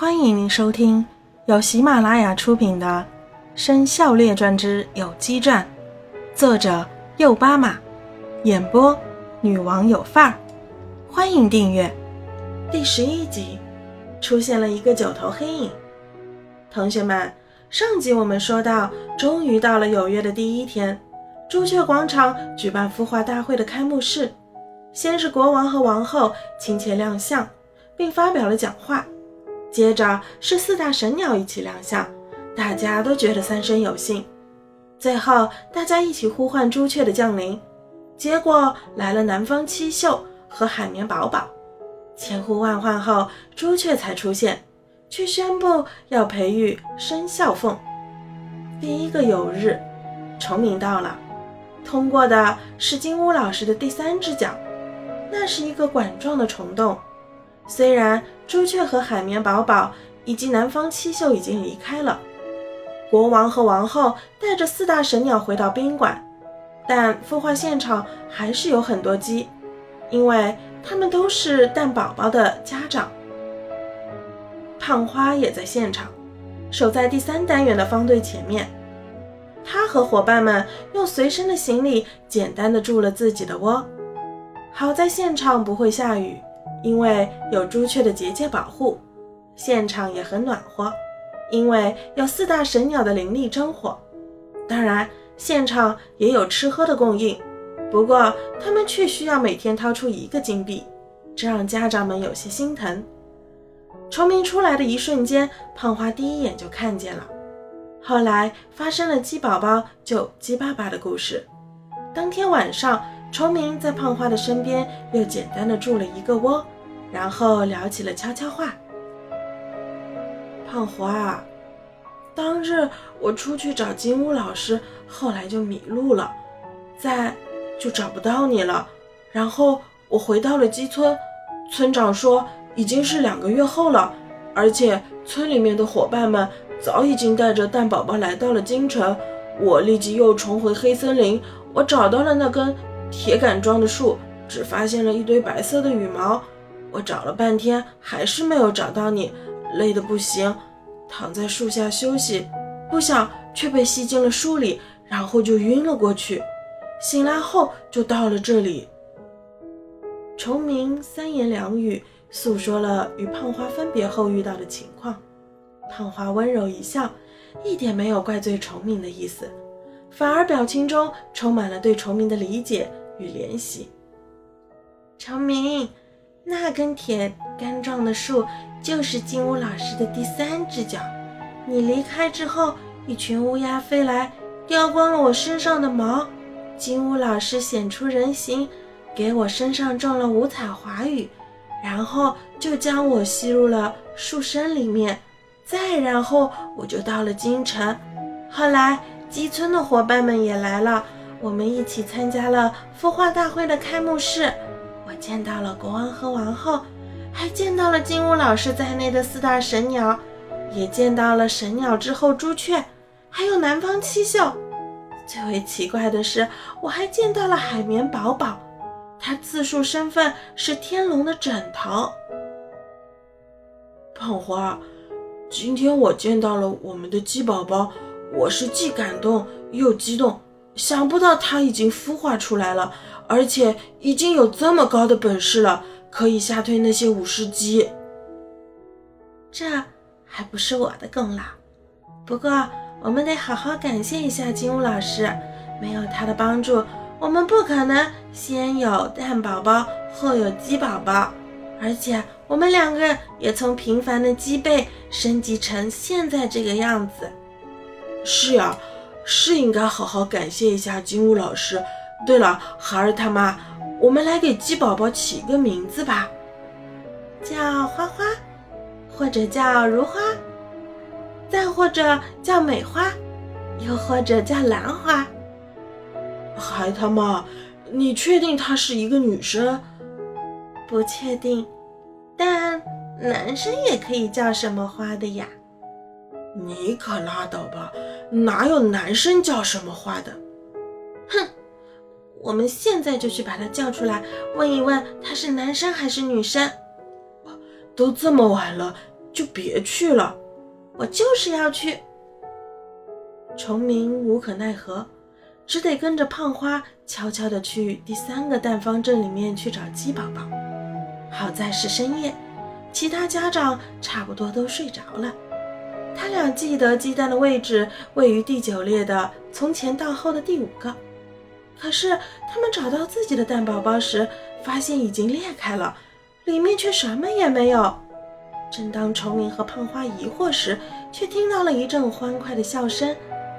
欢迎您收听由喜马拉雅出品的《生肖列传之有机传》，作者右巴马，演播女王有范儿。欢迎订阅。第十一集，出现了一个九头黑影。同学们，上集我们说到，终于到了有约的第一天，朱雀广场举办孵化大会的开幕式。先是国王和王后亲切亮相，并发表了讲话。接着是四大神鸟一起亮相，大家都觉得三生有幸。最后大家一起呼唤朱雀的降临，结果来了南方七秀和海绵宝宝。千呼万唤后，朱雀才出现，却宣布要培育生肖凤。第一个有日，虫鸣到了，通过的是金乌老师的第三只脚，那是一个管状的虫洞。虽然朱雀和海绵宝宝以及南方七秀已经离开了，国王和王后带着四大神鸟回到宾馆，但孵化现场还是有很多鸡，因为他们都是蛋宝宝的家长。胖花也在现场，守在第三单元的方队前面。他和伙伴们用随身的行李简单的筑了自己的窝，好在现场不会下雨。因为有朱雀的结界保护，现场也很暖和。因为有四大神鸟的灵力真火，当然现场也有吃喝的供应。不过他们却需要每天掏出一个金币，这让家长们有些心疼。虫鸣出来的一瞬间，胖花第一眼就看见了。后来发生了鸡宝宝救鸡爸爸的故事。当天晚上。崇明在胖花的身边又简单的筑了一个窝，然后聊起了悄悄话。胖花，当日我出去找金乌老师，后来就迷路了，再就找不到你了。然后我回到了鸡村，村长说已经是两个月后了，而且村里面的伙伴们早已经带着蛋宝宝来到了京城。我立即又重回黑森林，我找到了那根。铁杆状的树只发现了一堆白色的羽毛，我找了半天还是没有找到你，累得不行，躺在树下休息，不想却被吸进了树里，然后就晕了过去。醒来后就到了这里。崇明三言两语诉说了与胖花分别后遇到的情况，胖花温柔一笑，一点没有怪罪崇明的意思。反而表情中充满了对崇明的理解与怜惜。崇明，那根铁杆状的树就是金乌老师的第三只脚。你离开之后，一群乌鸦飞来，叼光了我身上的毛。金乌老师显出人形，给我身上种了五彩华羽，然后就将我吸入了树身里面。再然后，我就到了京城。后来。鸡村的伙伴们也来了，我们一起参加了孵化大会的开幕式。我见到了国王和王后，还见到了金乌老师在内的四大神鸟，也见到了神鸟之后朱雀，还有南方七秀。最为奇怪的是，我还见到了海绵宝宝，他自述身份是天龙的枕头。胖花，今天我见到了我们的鸡宝宝。我是既感动又激动，想不到它已经孵化出来了，而且已经有这么高的本事了，可以吓退那些武士鸡。这还不是我的功劳，不过我们得好好感谢一下金乌老师，没有他的帮助，我们不可能先有蛋宝宝后有鸡宝宝，而且我们两个也从平凡的鸡辈升级成现在这个样子。是呀，是应该好好感谢一下金乌老师。对了，孩儿他妈，我们来给鸡宝宝起个名字吧，叫花花，或者叫如花，再或者叫美花，又或者叫兰花。孩他妈，你确定她是一个女生？不确定，但男生也可以叫什么花的呀？你可拉倒吧，哪有男生叫什么花的？哼，我们现在就去把他叫出来，问一问他是男生还是女生。都这么晚了，就别去了。我就是要去。崇明无可奈何，只得跟着胖花悄悄地去第三个蛋方阵里面去找鸡宝宝。好在是深夜，其他家长差不多都睡着了。他俩记得鸡蛋的位置位于第九列的从前到后的第五个，可是他们找到自己的蛋宝宝时，发现已经裂开了，里面却什么也没有。正当虫明和胖花疑惑时，却听到了一阵欢快的笑声，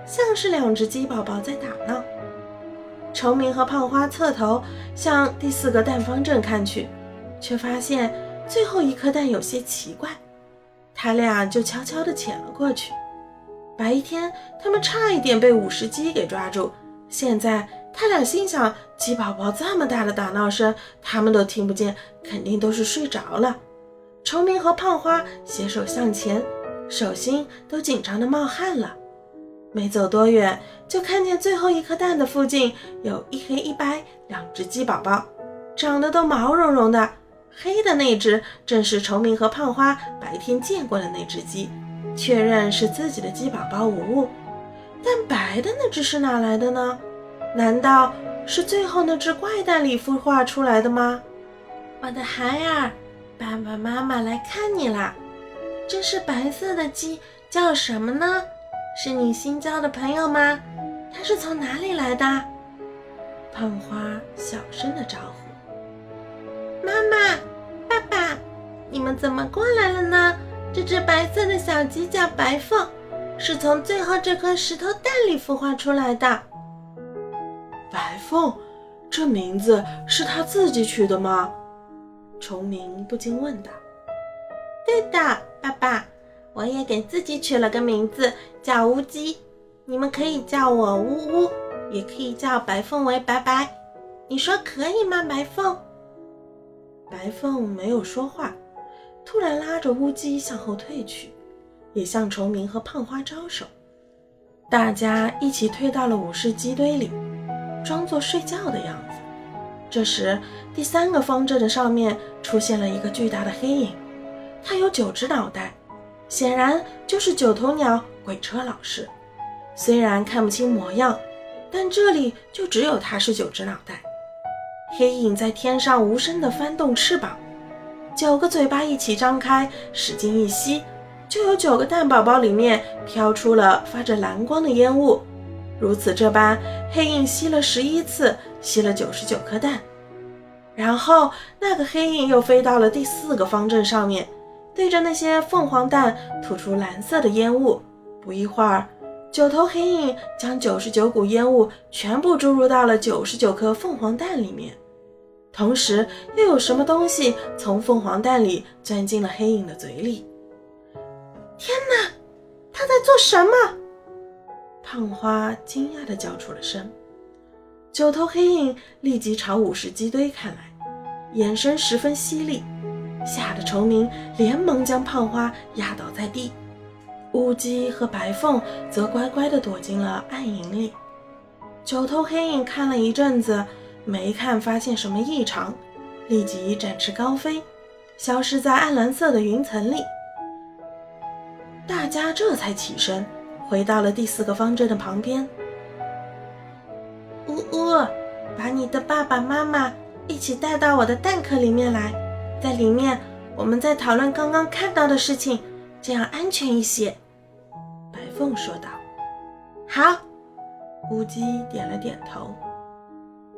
像是两只鸡宝宝在打闹。虫明和胖花侧头向第四个蛋方阵看去，却发现最后一颗蛋有些奇怪，他俩就悄悄地潜了过去。白天他们差一点被五十鸡给抓住，现在他俩心想：鸡宝宝这么大的打闹声，他们都听不见，肯定都是睡着了。虫明和胖花携手向前，手心都紧张的冒汗了。没走多远，就看见最后一颗蛋的附近有一黑一白两只鸡宝宝，长得都毛茸茸的。黑的那只正是崇明和胖花白天见过的那只鸡，确认是自己的鸡宝宝无误。但白的那只是哪来的呢？难道是最后那只怪蛋里孵化出来的吗？我的孩儿。爸爸妈妈来看你啦！这是白色的鸡，叫什么呢？是你新交的朋友吗？它是从哪里来的？胖花小声的招呼：“妈妈，爸爸，你们怎么过来了呢？这只白色的小鸡叫白凤，是从最后这颗石头蛋里孵化出来的。”白凤，这名字是他自己取的吗？崇明不禁问道：“对的，爸爸，我也给自己取了个名字，叫乌鸡。你们可以叫我乌乌，也可以叫白凤为白白。你说可以吗，白凤？”白凤没有说话，突然拉着乌鸡向后退去，也向虫明和胖花招手。大家一起退到了武士鸡堆里，装作睡觉的样子。这时，第三个方阵的上面出现了一个巨大的黑影，它有九只脑袋，显然就是九头鸟鬼车老师。虽然看不清模样，但这里就只有他是九只脑袋。黑影在天上无声地翻动翅膀，九个嘴巴一起张开，使劲一吸，就有九个蛋宝宝里面飘出了发着蓝光的烟雾。如此这般，黑影吸了十一次，吸了九十九颗蛋。然后，那个黑影又飞到了第四个方阵上面，对着那些凤凰蛋吐出蓝色的烟雾。不一会儿，九头黑影将九十九股烟雾全部注入到了九十九颗凤凰蛋里面。同时，又有什么东西从凤凰蛋里钻进了黑影的嘴里。天哪，他在做什么？胖花惊讶地叫出了声，九头黑影立即朝五十鸡堆看来，眼神十分犀利，吓得虫明连忙将胖花压倒在地，乌鸡和白凤则乖乖地躲进了暗影里。九头黑影看了一阵子，没看发现什么异常，立即展翅高飞，消失在暗蓝色的云层里。大家这才起身。回到了第四个方阵的旁边，呜呜，把你的爸爸妈妈一起带到我的蛋壳里面来，在里面我们在讨论刚刚看到的事情，这样安全一些。”白凤说道。“好。”乌鸡点了点头。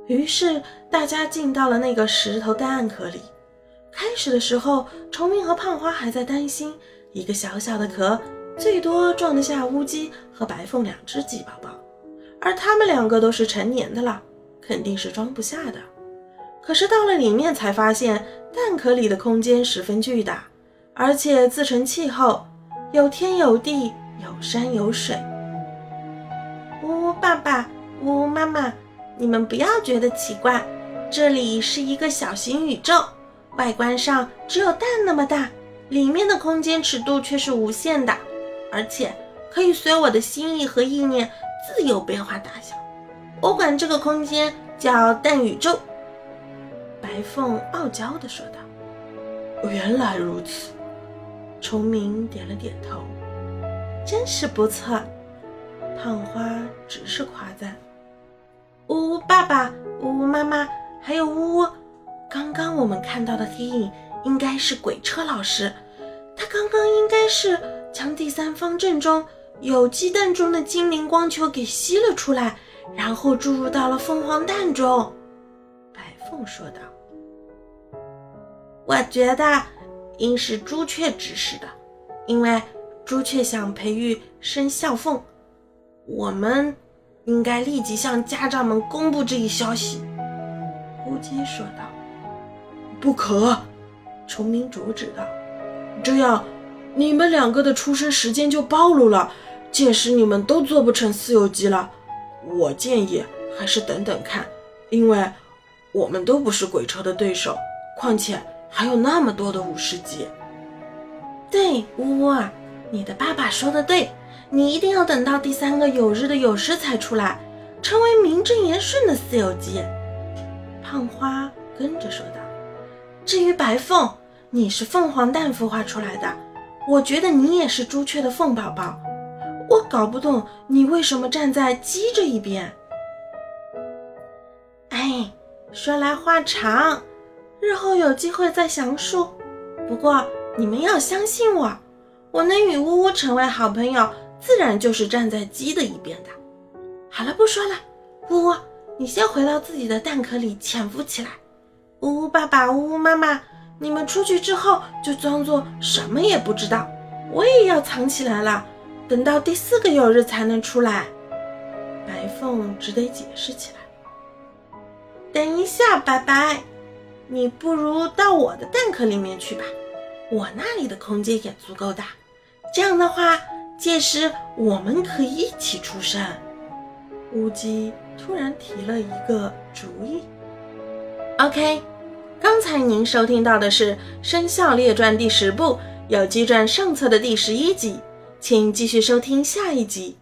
于是大家进到了那个石头蛋壳里。开始的时候，虫明和胖花还在担心一个小小的壳。最多装得下乌鸡和白凤两只鸡宝宝，而他们两个都是成年的了，肯定是装不下的。可是到了里面才发现，蛋壳里的空间十分巨大，而且自成气候，有天有地，有山有水。呜呜爸爸，呜呜妈妈，你们不要觉得奇怪，这里是一个小型宇宙，外观上只有蛋那么大，里面的空间尺度却是无限的。而且可以随我的心意和意念自由变化大小，我管这个空间叫蛋宇宙。”白凤傲娇地说道。“原来如此。”虫鸣点了点头，真是不错。胖花只是夸赞。呜呜爸爸，呜呜妈妈，还有呜呜，刚刚我们看到的黑影应该是鬼车老师，他刚刚应该是将第三方阵中有鸡蛋中的精灵光球给吸了出来，然后注入到了凤凰蛋中。白凤说道：“我觉得应是朱雀指示的，因为朱雀想培育生肖凤。”我们应该立即向家长们公布这一消息。”乌鸡说道。“不可！”崇明阻止道，“这样你们两个的出生时间就暴露了，届时你们都做不成四有鸡了。我建议还是等等看，因为我们都不是鬼车的对手，况且还有那么多的五十级。”对，呜呜啊，你的爸爸说的对。你一定要等到第三个有日的有时才出来，成为名正言顺的四有鸡。胖花跟着说道：“至于白凤，你是凤凰蛋孵化出来的，我觉得你也是朱雀的凤宝宝。我搞不懂你为什么站在鸡这一边。”哎，说来话长，日后有机会再详述。不过你们要相信我，我能与呜呜成为好朋友。自然就是站在鸡的一边的。好了，不说了，呜呜，你先回到自己的蛋壳里潜伏起来。呜呜爸爸，呜呜妈妈，你们出去之后就装作什么也不知道。我也要藏起来了，等到第四个有日才能出来。白凤只得解释起来。等一下，白白，你不如到我的蛋壳里面去吧，我那里的空间也足够大。这样的话。届时我们可以一起出山。乌鸡突然提了一个主意。OK，刚才您收听到的是《生肖列传》第十部《有机传》上册的第十一集，请继续收听下一集。